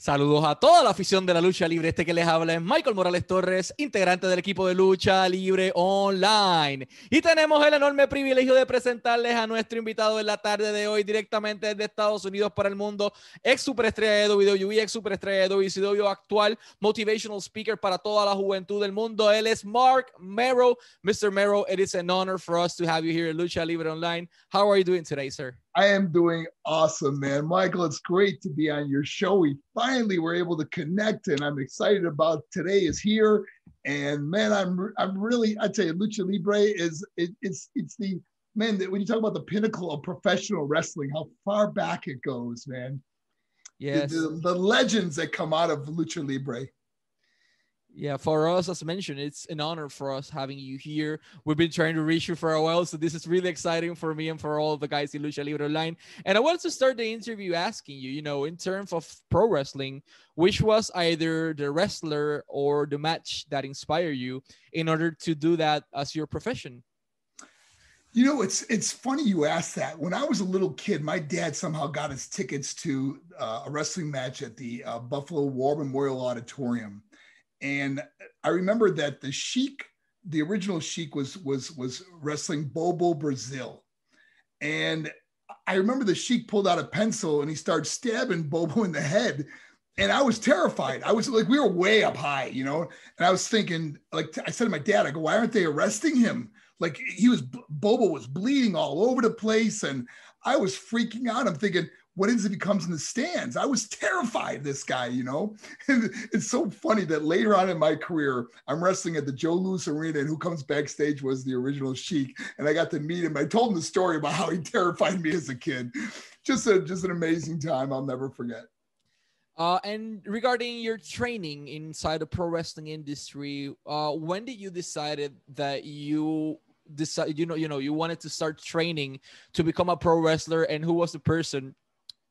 Saludos a toda la afición de la lucha libre. Este que les habla es Michael Morales Torres, integrante del equipo de lucha libre online. Y tenemos el enorme privilegio de presentarles a nuestro invitado en la tarde de hoy, directamente desde Estados Unidos para el mundo, ex superestrella de WWE, ex superestrella de WCW, actual motivational speaker para toda la juventud del mundo. Él es Mark Mero. Mr. Mero, it is an honor for us to have you here at Lucha Libre Online. How are you doing today, sir? I am doing awesome, man. Michael, it's great to be on your show. We finally were able to connect, and I'm excited about today is here. And man, I'm I'm really I tell you, lucha libre is it, it's it's the man that when you talk about the pinnacle of professional wrestling, how far back it goes, man. Yes, the, the, the legends that come out of lucha libre. Yeah, for us, as mentioned, it's an honor for us having you here. We've been trying to reach you for a while, so this is really exciting for me and for all the guys in Lucha Libre Online. And I wanted to start the interview asking you, you know, in terms of pro wrestling, which was either the wrestler or the match that inspired you in order to do that as your profession? You know, it's it's funny you asked that. When I was a little kid, my dad somehow got us tickets to uh, a wrestling match at the uh, Buffalo War Memorial Auditorium and I remember that the Sheik, the original Sheik, was was was wrestling Bobo Brazil, and I remember the Sheik pulled out a pencil and he started stabbing Bobo in the head, and I was terrified. I was like, we were way up high, you know, and I was thinking, like I said to my dad, I go, why aren't they arresting him? Like he was Bobo was bleeding all over the place, and I was freaking out. I'm thinking what is if he comes in the stands? I was terrified of this guy, you know? And it's so funny that later on in my career, I'm wrestling at the Joe Louis Arena, and who comes backstage was the original Sheik. And I got to meet him. I told him the story about how he terrified me as a kid. Just a just an amazing time I'll never forget. Uh, and regarding your training inside the pro wrestling industry, uh, when did you decided that you decide you know you know you wanted to start training to become a pro wrestler, and who was the person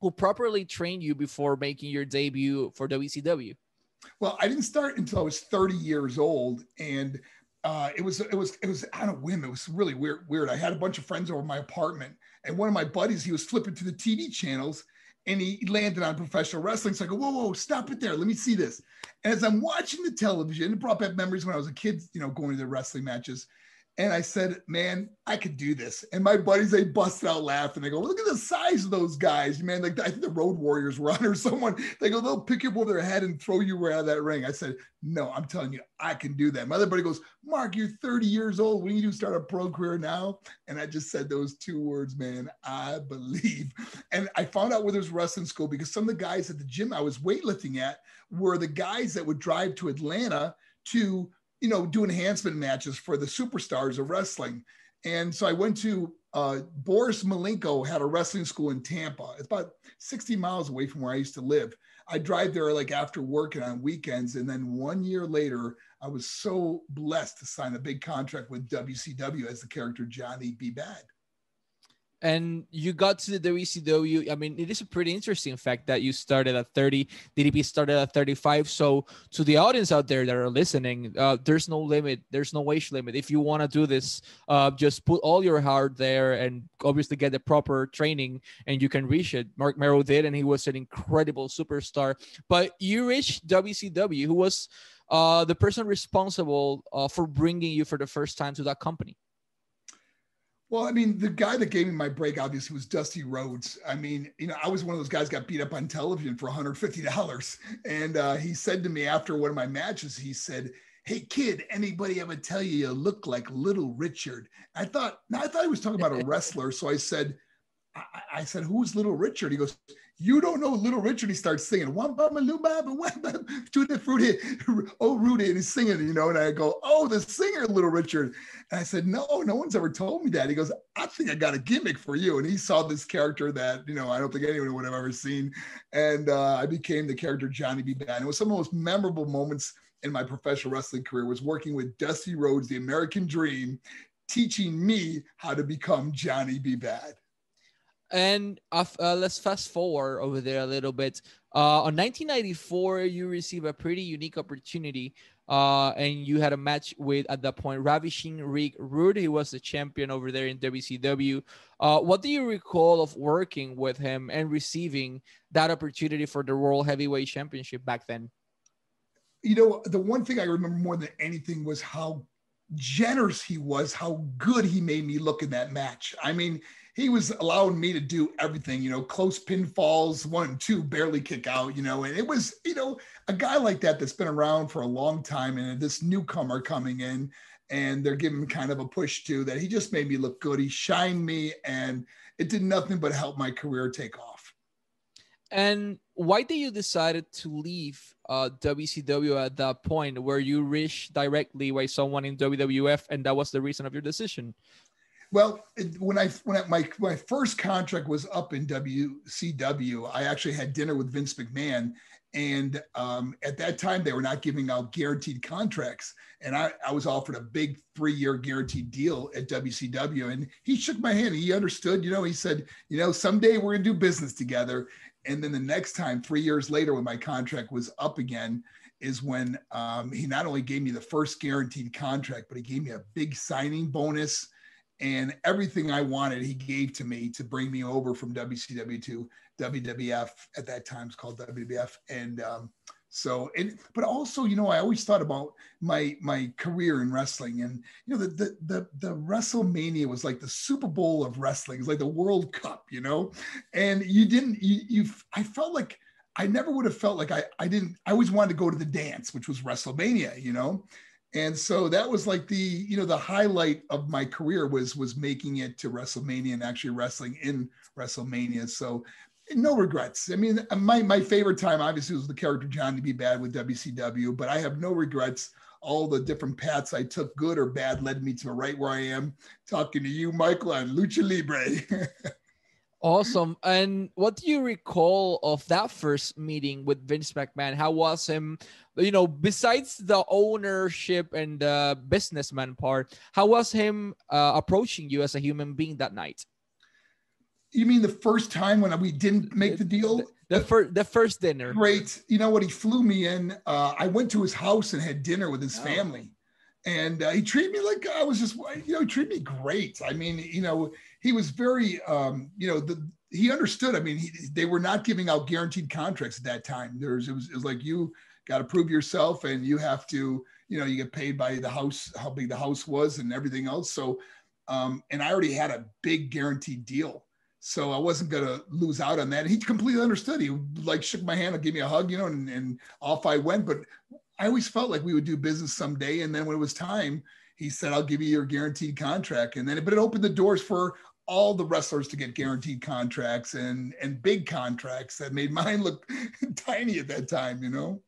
who properly trained you before making your debut for WCW? Well, I didn't start until I was 30 years old, and uh, it was it was it was on a whim. It was really weird. Weird. I had a bunch of friends over my apartment, and one of my buddies he was flipping to the TV channels, and he landed on professional wrestling. So I go, whoa, whoa, stop it there. Let me see this. And as I'm watching the television, it brought back memories when I was a kid, you know, going to the wrestling matches. And I said, man, I could do this. And my buddies, they busted out laughing. They go, look at the size of those guys, man. Like I think the Road Warriors were on or someone. They go, they'll pick you up over their head and throw you right out of that ring. I said, no, I'm telling you, I can do that. My other buddy goes, Mark, you're 30 years old. When you start a pro career now? And I just said those two words, man, I believe. And I found out where there's wrestling school because some of the guys at the gym I was weightlifting at were the guys that would drive to Atlanta to you know, do enhancement matches for the superstars of wrestling. And so I went to uh, Boris Malenko had a wrestling school in Tampa. It's about 60 miles away from where I used to live. I drive there like after work and on weekends. And then one year later, I was so blessed to sign a big contract with WCW as the character Johnny B. Bad and you got to the WCW. I mean, it is a pretty interesting fact that you started at 30, DDP started at 35. So, to the audience out there that are listening, uh, there's no limit, there's no age limit. If you want to do this, uh, just put all your heart there and obviously get the proper training, and you can reach it. Marc Mero did, and he was an incredible superstar. But you reached WCW, who was uh, the person responsible uh, for bringing you for the first time to that company. Well, I mean, the guy that gave me my break obviously was Dusty Rhodes. I mean, you know, I was one of those guys got beat up on television for $150. And uh, he said to me after one of my matches, he said, Hey kid, anybody ever tell you you look like little Richard? I thought, "Now I thought he was talking about a wrestler. So I said, I, I said, who's little Richard? He goes, you don't know Little Richard. He starts singing, one baba lubaba, one tutti frutti, oh Rudy, and he's singing, you know. And I go, oh, the singer, Little Richard. And I said, no, no one's ever told me that. He goes, I think I got a gimmick for you. And he saw this character that you know I don't think anyone would have ever seen, and uh, I became the character Johnny B. Bad. It was some of the most memorable moments in my professional wrestling career was working with Dusty Rhodes, the American Dream, teaching me how to become Johnny B. Bad. And uh, uh, let's fast forward over there a little bit. Uh, on 1994, you receive a pretty unique opportunity Uh, and you had a match with at that point Ravishing Rick Rude. He was the champion over there in WCW. Uh, what do you recall of working with him and receiving that opportunity for the World Heavyweight Championship back then? You know, the one thing I remember more than anything was how generous he was, how good he made me look in that match. I mean, he was allowing me to do everything, you know, close pinfalls, one and two, barely kick out, you know, and it was, you know, a guy like that that's been around for a long time and this newcomer coming in and they're giving kind of a push to that he just made me look good. He shined me and it did nothing but help my career take off. And why did you decided to leave uh, WCW at that point where you reached directly by someone in WWF and that was the reason of your decision? Well, when I when I, my my first contract was up in WCW, I actually had dinner with Vince McMahon, and um, at that time they were not giving out guaranteed contracts, and I, I was offered a big three year guaranteed deal at WCW, and he shook my hand. He understood, you know. He said, you know, someday we're gonna do business together. And then the next time, three years later, when my contract was up again, is when um, he not only gave me the first guaranteed contract, but he gave me a big signing bonus and everything I wanted, he gave to me to bring me over from WCW to WWF. At that time, it's called WWF, and um, so and but also, you know, I always thought about my my career in wrestling, and you know, the the the, the WrestleMania was like the Super Bowl of wrestling. It's like the World Cup, you know, and you didn't you you I felt like. I never would have felt like I, I didn't, I always wanted to go to the dance, which was WrestleMania, you know? And so that was like the you know the highlight of my career was was making it to wrestlemania and actually wrestling in wrestlemania. So no regrets. I mean uh, my my favorite time obviously was the character johnny b bad with wcw but i have no regrets. All the different paths i took good or bad led me to right where i am. Talking to you michael on lucha libre Awesome. And what do you recall of that first meeting with Vince McMahon? How was him, you know, besides the ownership and the businessman part, how was him uh, approaching you as a human being that night? You mean the first time when we didn't make the deal? The, the first the first dinner. Great. You know what? He flew me in. Uh, I went to his house and had dinner with his oh. family. And uh, he treated me like I was just, you know, he treated me great. I mean, you know, he was very, um, you know, the, he understood. I mean, he, they were not giving out guaranteed contracts at that time. There's, it was, it was like you got to prove yourself, and you have to, you know, you get paid by the house, how big the house was, and everything else. So, um, and I already had a big guaranteed deal, so I wasn't gonna lose out on that. And he completely understood. He like shook my hand and gave me a hug, you know, and, and off I went. But I always felt like we would do business someday. And then when it was time, he said, I'll give you your guaranteed contract. And then, but it opened the doors for all the wrestlers to get guaranteed contracts and and big contracts that made mine look tiny at that time, you know.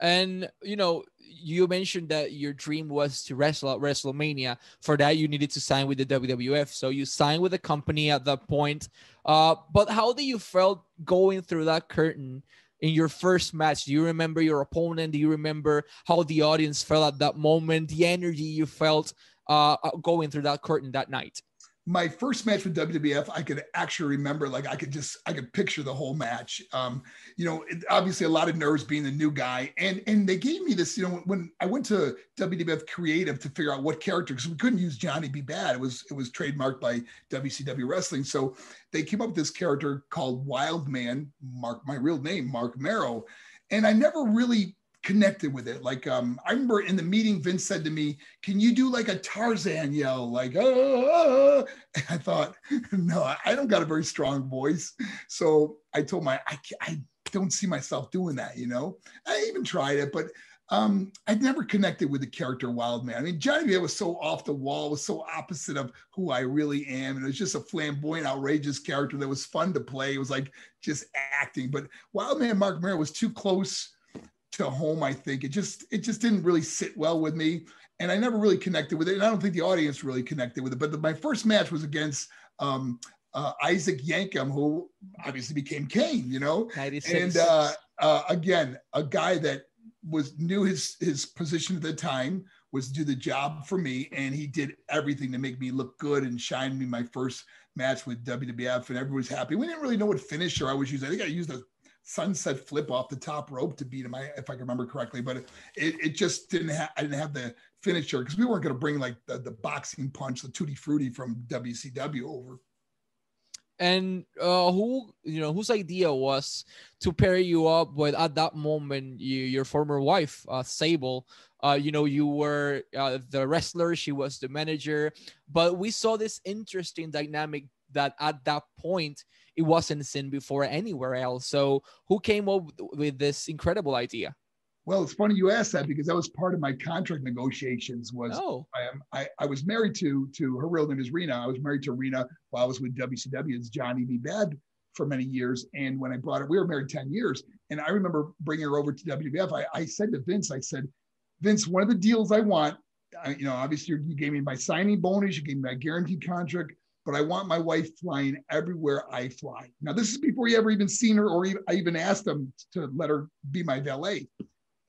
And you know, you mentioned that your dream was to wrestle at WrestleMania. For that, you needed to sign with the WWF. So you signed with the company at that point. Uh, but how did you felt going through that curtain in your first match? Do you remember your opponent? Do you remember how the audience felt at that moment? The energy you felt uh, going through that curtain that night? My first match with WWF, I could actually remember, like I could just, I could picture the whole match. Um, you know, it, obviously a lot of nerves being the new guy, and and they gave me this. You know, when I went to WWF Creative to figure out what character, because we couldn't use Johnny B. Bad, it was it was trademarked by WCW Wrestling, so they came up with this character called Wild Man, Mark, my real name, Marc Mero, and I never really connected with it. Like um, I remember in the meeting, Vince said to me, "Can you do like a Tarzan yell?" Like, oh, I thought, no, I don't got a very strong voice. So I told my, I, I don't see myself doing that. You know, I even tried it, but um, I'd never connected with the character Wild Man. I mean, Johnny was so off the wall, was so opposite of who I really am. And it was just a flamboyant, outrageous character that was fun to play. It was like just acting. But Wild Man Marc Mero was too close to home. I think it just it just didn't really sit well with me, and I never really connected with it. And I don't think the audience really connected with it. But the, my first match was against um, uh, Isaac Yankem, who obviously became Kane. You know, 96. and uh, uh, again, a guy that was knew his his position at the time was to do the job for me, and he did everything to make me look good and shine me my first match with WWF, and everyone was happy. We didn't really know what finisher I was using. I think I used a sunset flip off the top rope to beat him, if I can remember correctly. But it, it just didn't have, I didn't have the finisher because we weren't going to bring like the, the boxing punch, the tutti frutti from WCW over. And uh, who you know whose idea was to pair you up with at that moment you, your former wife uh, Sable. Uh, you know you were uh, the wrestler, she was the manager, but we saw this interesting dynamic that at that point it wasn't seen before anywhere else. So who came up with this incredible idea? Well, it's funny you asked that because that was part of my contract negotiations. Was oh. I am I, I was married to to her real name is Rena. I was married to Rena while I was with WCW as Johnny B. Bad for many years. And when I brought her, we were married 10 years. And I remember bringing her over to WWF. I, I said to Vince, I said, Vince, one of the deals I want, I, you know, obviously you gave me my signing bonus, you gave me my guaranteed contract but I want my wife flying everywhere I fly. Now, this is before you ever even seen her, or even, I even asked him to let her be my valet.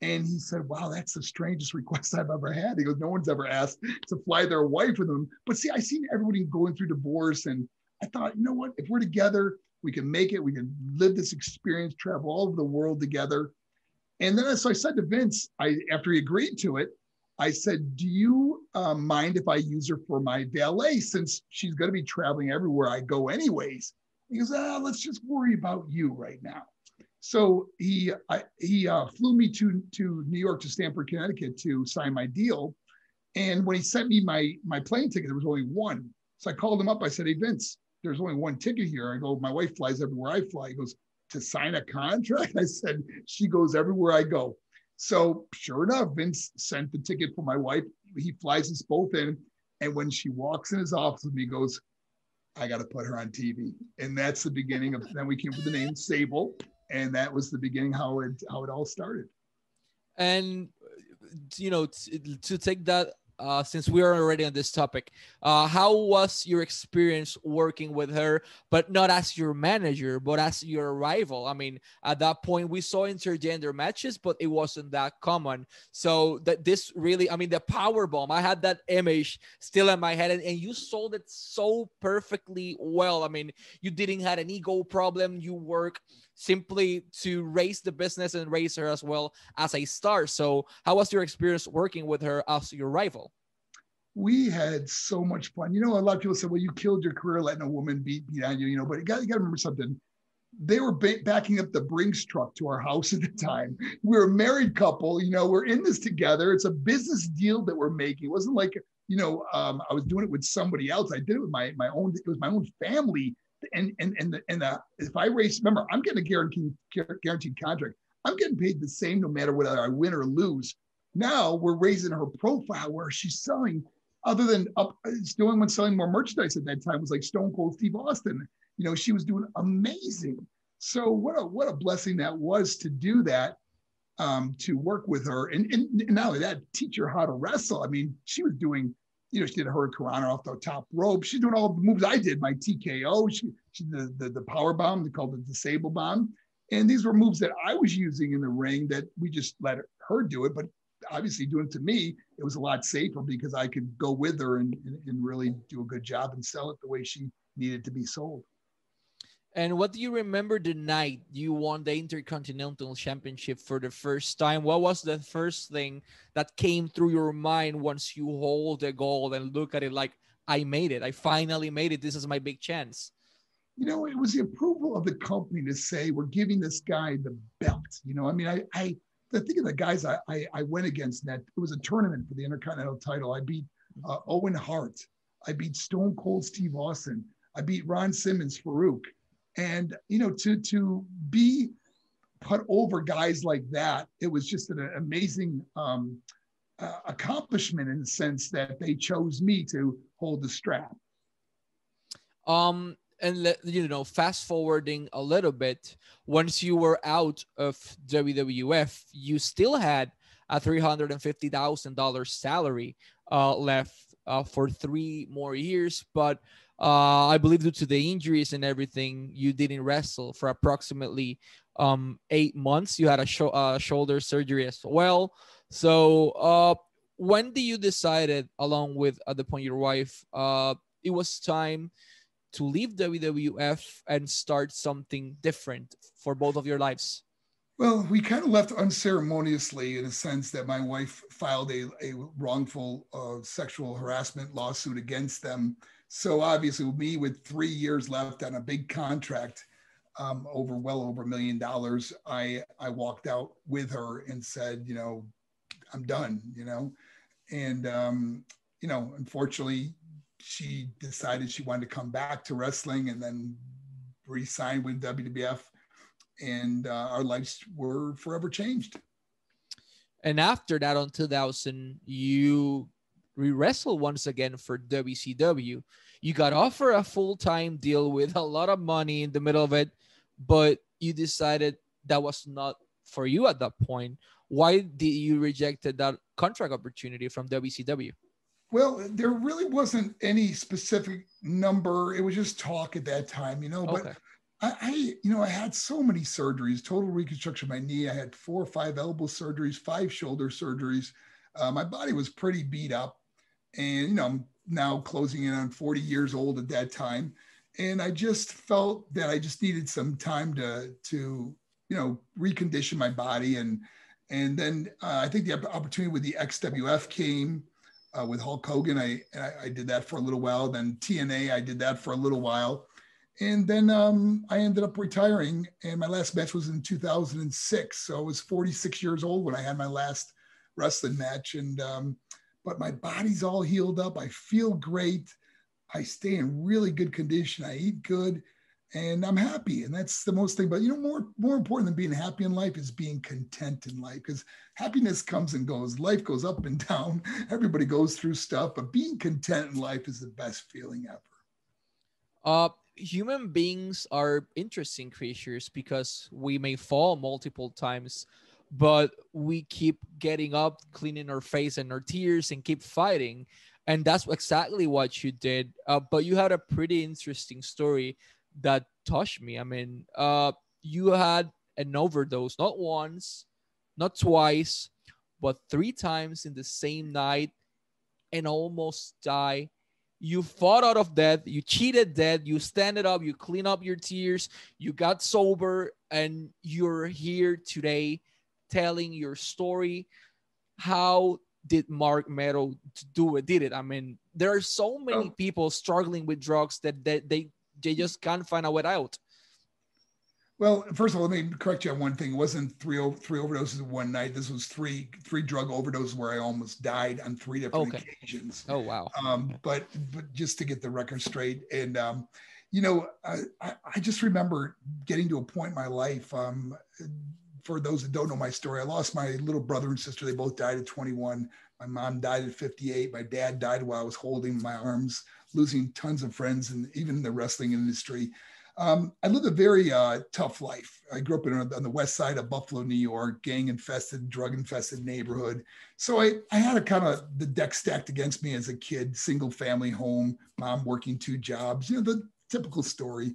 And he said, Wow, that's the strangest request I've ever had. He goes, No one's ever asked to fly their wife with them. But see, I seen everybody going through divorce, and I thought, you know what? If we're together, we can make it. We can live this experience, travel all over the world together. And then, so I said to Vince, I after he agreed to it, I said, Do you uh, mind if I use her for my valet since she's going to be traveling everywhere I go, anyways? He goes, ah, Let's just worry about you right now. So he I, he uh, flew me to to New York to Stamford, Connecticut to sign my deal. And when he sent me my my plane ticket, there was only one. So I called him up. I said, "Hey Vince, there's only one ticket here." I go, "My wife flies everywhere I fly." He goes, "To sign a contract?" I said, "She goes everywhere I go." So sure enough, Vince sent the ticket for my wife. He flies us both in. And when she walks in his office with me, he goes, I got to put her on TV. And that's the beginning of, then we came with the name Sable. And that was the beginning how it, how it all started. And, you know, to take that uh, since we are already on this topic, uh, how was your experience working with her, but not as your manager, but as your rival? I mean, at that point, we saw intergender matches, but it wasn't that common. So that this really, I mean, the power bomb, I had that image still in my head, and, and you sold it so perfectly well. I mean, you didn't have an ego problem. You work simply to raise the business and raise her as well as a star. So, how was your experience working with her as your rival? We had so much fun. You know, a lot of people say, "Well, you killed your career letting a woman beat on you." You know, but you got, you got to remember something. They were ba- backing up the Brinks truck to our house at the time. We were a married couple. You know, we're in this together. It's a business deal that we're making. It wasn't like you know, um, I was doing it with somebody else. I did it with my my own. It was my own family and and and the, and the, if I race, remember, I'm getting a guaranteed guaranteed contract. I'm getting paid the same no matter whether I win or lose. Now we're raising her profile where she's selling. Other than up, it's the only selling more merchandise at that time was like Stone Cold Steve Austin. You know, she was doing amazing. So what a what a blessing that was to do that, um, to work with her, and, and, and not only that, teach her how to wrestle. I mean, she was doing you know, she did her hurricanrana off the top rope. She's doing all the moves I did, my TKO. She, she the, the, the power bomb, they called it the disable bomb. And these were moves that I was using in the ring that we just let her do it. But obviously, doing it to me, it was a lot safer because I could go with her and, and, and really do a good job and sell it the way she needed to be sold. And what do you remember the night you won the Intercontinental Championship for the first time? What was the first thing that came through your mind once you hold the gold and look at it like, I made it. I finally made it. This is my big chance. You know, it was the approval of the company to say, we're giving this guy the belt. You know, I mean, I, I the think of the guys I, I, I went against that it was a tournament for the Intercontinental title. I beat uh, Owen Hart. I beat Stone Cold Steve Austin. I beat Ron Simmons, Farouk and you know to to be put over guys like that it was just an amazing um, uh, accomplishment in the sense that they chose me to hold the strap. Um and let, you know fast forwarding a little bit once you were out of wwf you still had a $350000 salary uh, left uh, for three more years but uh, I believe due to the injuries and everything, you didn't wrestle for approximately um, eight months. You had a sh- uh, shoulder surgery as well. So uh, when did you decided, along with at the point your wife, uh, it was time to leave WWF and start something different for both of your lives? Well, we kind of left unceremoniously in a sense that my wife filed a, a wrongful uh, sexual harassment lawsuit against them. So obviously, me with three years left on a big contract, um, over well over a million dollars, I I walked out with her and said, you know, I'm done, you know, and um, you know, unfortunately, she decided she wanted to come back to wrestling and then re-signed with WWF, and uh, our lives were forever changed. And after that, on 2000, you re-wrestled once again for WCW. You got offered a full-time deal with a lot of money in the middle of it, but you decided that was not for you at that point. Why did you rejected that contract opportunity from WCW? Well, there really wasn't any specific number. It was just talk at that time, you know. But okay. I, I, you know, I had so many surgeries, total reconstruction of my knee. I had four or five elbow surgeries, five shoulder surgeries. Uh, my body was pretty beat up. And, you know, I'm now closing in on 40 years old at that time. And I just felt that I just needed some time to, to, you know, recondition my body. And, and then uh, I think the opportunity with the XWF came uh, with Hulk Hogan. I, I, I did that for a little while. Then TNA, I did that for a little while, and then um, I ended up retiring. And my last match was in 2006. So I was 46 years old when I had my last wrestling match. And um, but my body's all healed up. I feel great. I stay in really good condition. I eat good and I'm happy. And that's the most thing. But you know, more more important than being happy in life is being content in life because happiness comes and goes. Life goes up and down. Everybody goes through stuff, but being content in life is the best feeling ever. Uh human beings are interesting creatures because we may fall multiple times but we keep getting up cleaning our face and our tears and keep fighting and that's exactly what you did uh, but you had a pretty interesting story that touched me. I mean, uh, you had an overdose, not once, not twice, but three times in the same night and almost die. You fought out of death, you cheated death, you stand it up, you clean up your tears, you got sober, and you're here today telling your story. How did Marc Mero do it? Did it? I mean, there are so many oh. people struggling with drugs that, that they they just can't find a way out. Well, first of all, let me correct you on one thing. It wasn't three three overdoses in one night. This was three three drug overdoses where I almost died on three different okay. occasions. Oh wow! Um, but but just to get the record straight, and um, you know, I, I just remember getting to a point in my life. Um, for those that don't know my story, I lost my little brother and sister. They both died at 21. My mom died at 58. My dad died while I was holding my arms losing tons of friends and even in the wrestling industry. Um, I lived a very uh, tough life. I grew up in, on the west side of Buffalo, New York, gang infested, drug infested neighborhood. So I, I had a kind of the deck stacked against me as a kid, single family home, mom working two jobs, you know, the typical story.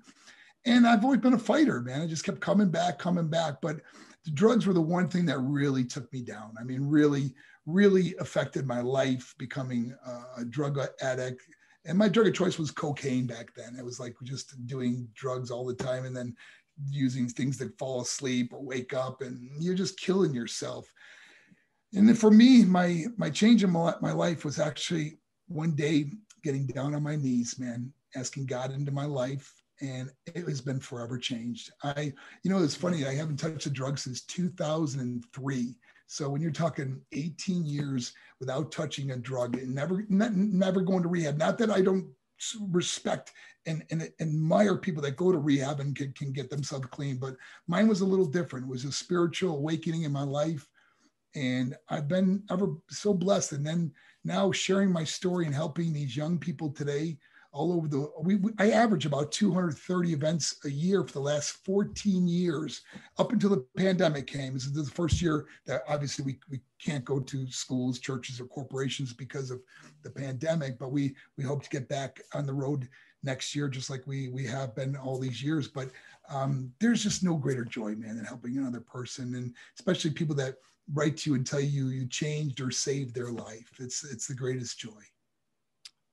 And I've always been a fighter, man. I just kept coming back, coming back. But the drugs were the one thing that really took me down. I mean, really, really affected my life, becoming a drug addict, and my drug of choice was cocaine back then. It was like just doing drugs all the time and then using things that fall asleep or wake up and you're just killing yourself. And then for me, my my change in my, my life was actually one day getting down on my knees, man, asking God into my life. And it has been forever changed. I, you know, it's funny, I haven't touched a drug since 2003. So when you're talking 18 years without touching a drug and never, never going to rehab, not that I don't respect and, and admire people that go to rehab and can, can get themselves clean, but mine was a little different. It was a spiritual awakening in my life. And I've been ever so blessed. And then now sharing my story and helping these young people today all over the we, we, i average about 230 events a year for the last 14 years. Up until the pandemic came this is the first year that obviously we, we can't go to schools churches or corporations because of the pandemic but we we hope to get back on the road next year just like we we have been all these years. But um, there's just no greater joy man than helping another person and especially people that write to you and tell you you changed or saved their life. It's it's the greatest joy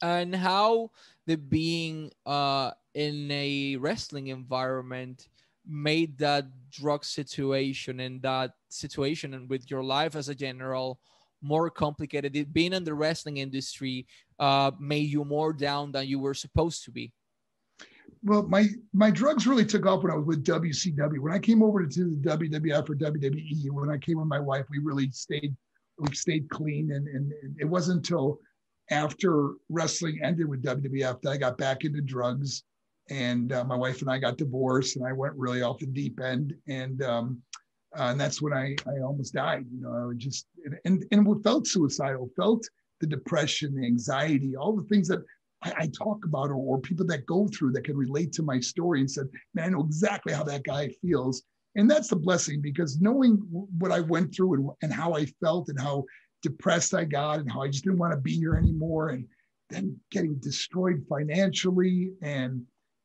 and how the being uh, in a wrestling environment made that drug situation and that situation and with your life as a general more complicated. It being in the wrestling industry uh, made you more down than you were supposed to be. Well my my drugs really took off when i was with wcw when i came over to the wwf or wwe when i came with my wife we really stayed we stayed clean and, and it wasn't until after wrestling ended with WWF, I got back into drugs, and uh, my wife and I got divorced, and I went really off the deep end, and um, uh, and that's when I I almost died. You know, I just and and felt suicidal, felt the depression, the anxiety, all the things that I, I talk about, or, or people that go through that can relate to my story, and said, "Man, I know exactly how that guy feels." And that's the blessing because knowing what I went through and, and how I felt and how depressed I got and how I just didn't want to be here anymore. And then getting destroyed financially and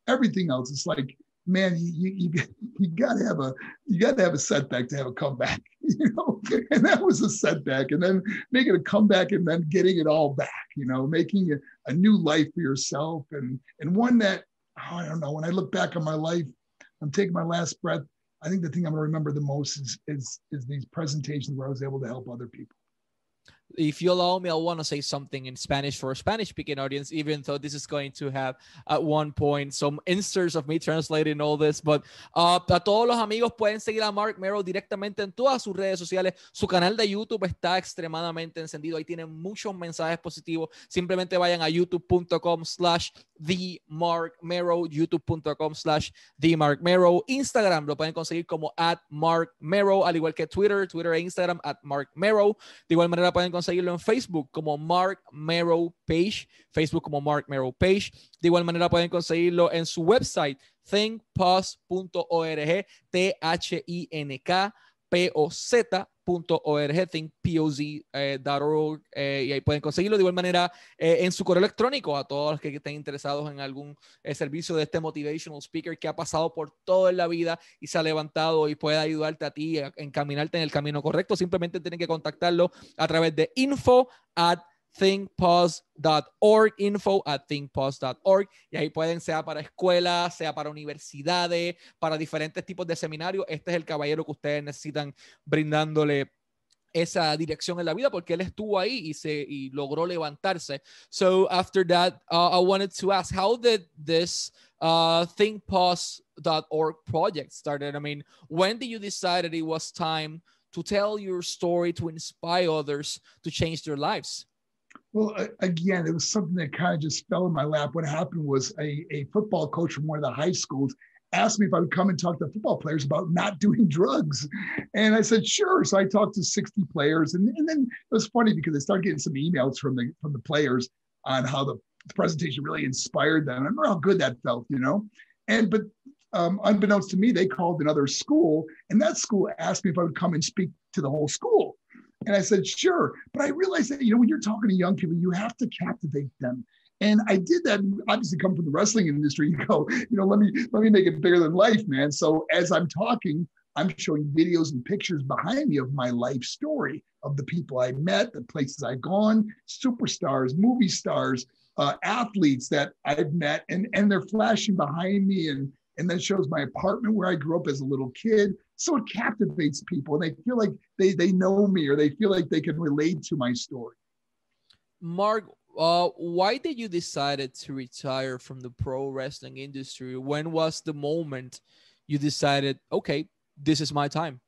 everything else. It's like, man, you, you, you, you got to have a you got to have a setback to have a comeback, you know. And that was a setback, and then making a comeback and then getting it all back, you know, making a, a new life for yourself and and one that oh, I don't know. When I look back on my life, I'm taking my last breath. I think the thing I'm gonna remember the most is is is these presentations where I was able to help other people if you allow me, I want to say something in Spanish for a Spanish speaking audience, even though this is going to have at one point some inserts of me translating all this. But uh, a todos los amigos pueden seguir a Mark Merrow directamente en todas sus redes sociales. Su canal de YouTube está extremadamente encendido. Ahí tienen muchos mensajes positivos. Simplemente vayan a youtube.com slash the Mark Merrow, youtube.com slash the Mark Merrow. Instagram lo pueden conseguir como at Mark Merrow, al igual que Twitter, Twitter e Instagram at Mark Merrow. De igual manera pueden conseguirlo en Facebook como Mark Merrow Page, Facebook como Mark Merrow Page. De igual manera pueden conseguirlo en su website thinkpoz.org, T-H-I-N-K poz.org, eh, y ahí pueden conseguirlo de igual manera eh, en su correo electrónico a todos los que estén interesados en algún eh, servicio de este motivational speaker que ha pasado por toda la vida y se ha levantado y puede ayudarte a ti a encaminarte en el camino correcto. Simplemente tienen que contactarlo a través de info at thinkpause.org, info at thinkpause.org, y ahí pueden, sea para escuelas, sea para universidades, para diferentes tipos de seminarios. Este es el caballero que ustedes necesitan brindándole esa dirección en la vida porque él estuvo ahí y se y logró levantarse. So after that, uh, I wanted to ask, how did this uh, thinkpause.org project started? I mean, when did you decide that it was time to tell your story to inspire others to change their lives? Well, again, it was something that kind of just fell in my lap. What happened was a, a football coach from one of the high schools asked me if I would come and talk to football players about not doing drugs. And I said, sure. So I talked to 60 players. And, and then it was funny because I started getting some emails from the from the players on how the, presentation really inspired them. I remember how good that felt, you know. And but um, unbeknownst to me, they called another school, and that school asked me if I would come and speak to the whole school. And I said, sure. But I realized that, you know, when you're talking to young people, you have to captivate them. And I did that. Obviously, come from the wrestling industry. You go, you know, let me let me make it bigger than life, man. So as I'm talking, I'm showing videos and pictures behind me of my life story of the people I met, the places I've gone, superstars, movie stars, uh, athletes that I've met, and and they're flashing behind me, and and then shows my apartment where I grew up as a little kid. So it captivates people and they feel like they, they know me or they feel like they can relate to my story. Mark, uh, why did you decided to retire from the pro wrestling industry? When was the moment you decided, okay, this is my time?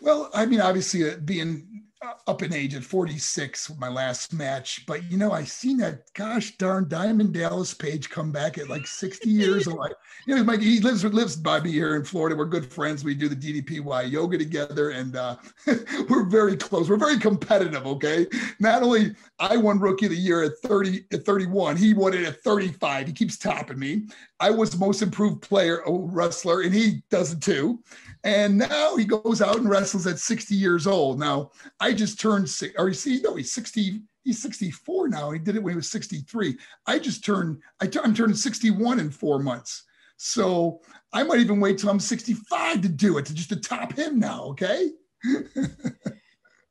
Well, I mean, obviously, uh, being up in age at 46 my last match but you know i seen that gosh darn diamond dallas page come back at like 60 years old. You know Mike, he lives lives by me here in florida. We're good friends. We do the ddpy yoga together and uh, we're very close. We're very competitive okay? Not only i won rookie of the year at 30 at 31 he won it at 35 he keeps topping me. I was most improved player wrestler and he does it too. And now he goes out and wrestles at 60 years old. Now, I just turned, or you see, no, he's 60, he's 64 now. He did it when he was 63. I just turned, I t- I'm turning 61 in four months. So I might even wait till I'm 65 to do it, to just to top him now. Okay.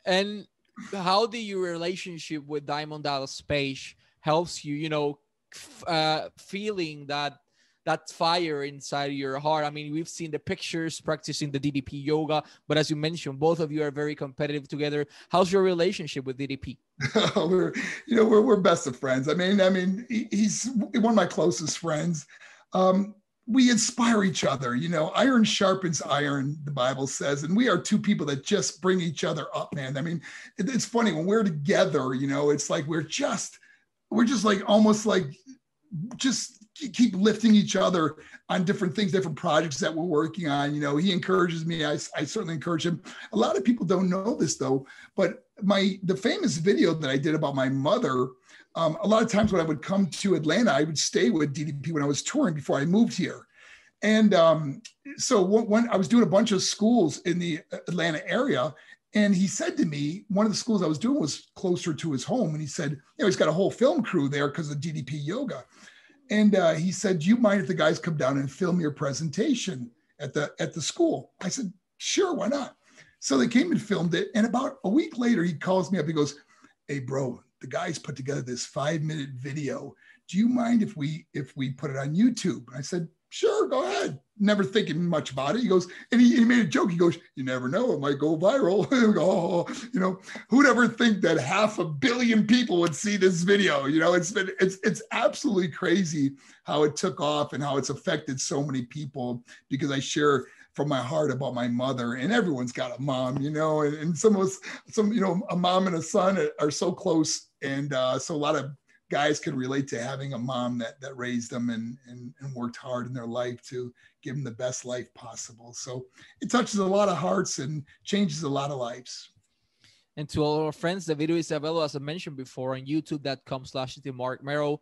and how do your relationship with Diamond Dallas Page helps you, you know, uh, feeling that that fire inside your heart. I mean, we've seen the pictures practicing the DDP yoga, but as you mentioned, both of you are very competitive together. How's your relationship with DDP? we're, you know, we're, we're best of friends. I mean, I mean, he's one of my closest friends. Um, we inspire each other. You know, iron sharpens iron, the Bible says, and we are two people that just bring each other up, man. I mean, it, it's funny when we're together, you know, it's like we're just, we're just like almost like just keep lifting each other on different things, different projects that we're working on. You know, he encourages me. I, I certainly encourage him. A lot of people don't know this though, but my the famous video that I did about my mother. Um, a lot of times when I would come to Atlanta, I would stay with DDP when I was touring before I moved here. And um, so when, when I was doing a bunch of schools in the Atlanta area, and he said to me, one of the schools I was doing was closer to his home. And he said, you know, he's got a whole film crew there because of DDP yoga. And uh, he said, "Do you mind if the guys come down and film your presentation at the at the school?" I said, "Sure, why not?" So they came and filmed it. And about a week later, he calls me up. He goes, "Hey, bro, the guys put together this five minute video. Do you mind if we if we put it on YouTube?" I said, sure, go ahead. Never thinking much about it. He goes, and he, he made a joke. He goes, you never know, it might go viral. oh, you know, who'd ever think that half a billion people would see this video? You know, it's been it's it's absolutely crazy how it took off and how it's affected so many people because I share from my heart about my mother and everyone's got a mom you know and, and some of us some you know a mom and a son are so close and uh, so a lot of guys could relate to having a mom that that raised them and, and and worked hard in their life to give them the best life possible. So it touches a lot of hearts and changes a lot of lives. And to all our friends, the video is available, as I mentioned before, on youtube.com slash the Marc Mero.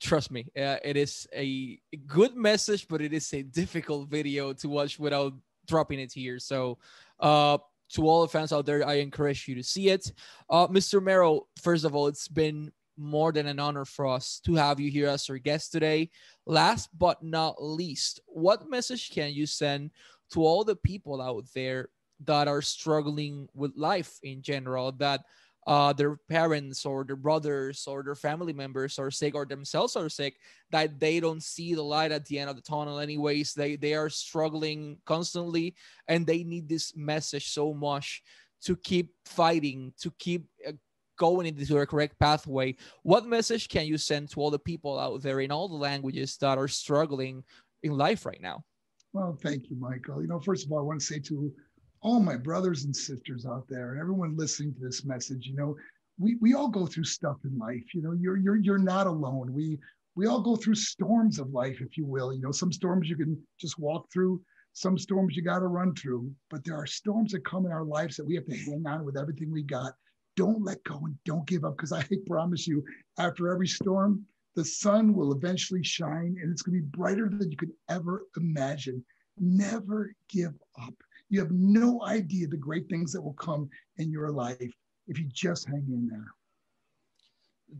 Trust me, uh, it is a good message, but it is a difficult video to watch without dropping it here. So uh, to all the fans out there, I encourage you to see it. Uh, Mr. Mero, first of all, it's been more than an honor for us to have you here as our guest today. Last but not least, what message can you send to all the people out there that are struggling with life in general, that uh, their parents or their brothers or their family members are sick or themselves are sick, that they don't see the light at the end of the tunnel anyways. They, they are struggling constantly and they need this message so much to keep fighting, to keep uh, going into the correct pathway, what message can you send to all the people out there in all the languages that are struggling in life right now? Well, thank you, Michael. You know, first of all, I want to say to all my brothers and sisters out there and everyone listening to this message, you know, we, we all go through stuff in life. You know, you're you're you're not alone. We we all go through storms of life, if you will. You know, some storms you can just walk through, some storms you got to run through, but there are storms that come in our lives that we have to hang on with everything we got don't let go and don't give up because I promise you, after every storm, the sun will eventually shine and it's going to be brighter than you could ever imagine. Never give up. You have no idea the great things that will come in your life if you just hang in there.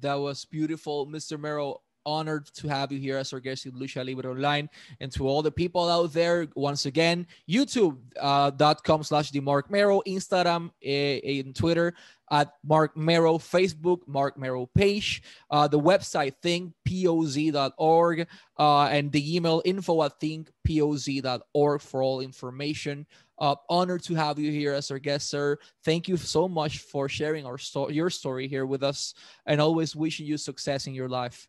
That was beautiful, Mr. Mero honored to have you here as our guest in Lucha Libre Online. And to all the people out there, once again, youtube.com uh, slash the Marc Mero, Instagram uh, and Twitter at Marc Mero, Facebook, Marc Mero page, uh, the website thinkpoz.org, uh, and the email info at thinkpoz.org for all information. Uh, honored to have you here as our guest, sir. Thank you so much for sharing our sto- your story here with us, and always wishing you success in your life.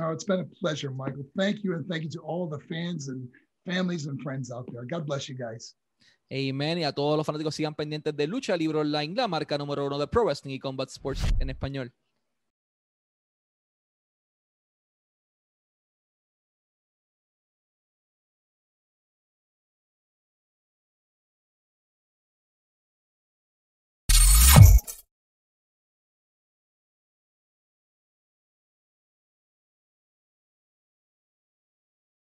Oh, it's been a pleasure, Michael. Thank you, and thank you to all the fans and families and friends out there. God bless you guys. Amen. Y a todos los fanáticos sigan pendientes de Lucha Libre Online, la marca número uno de Pro Wrestling y Combat Sports en español.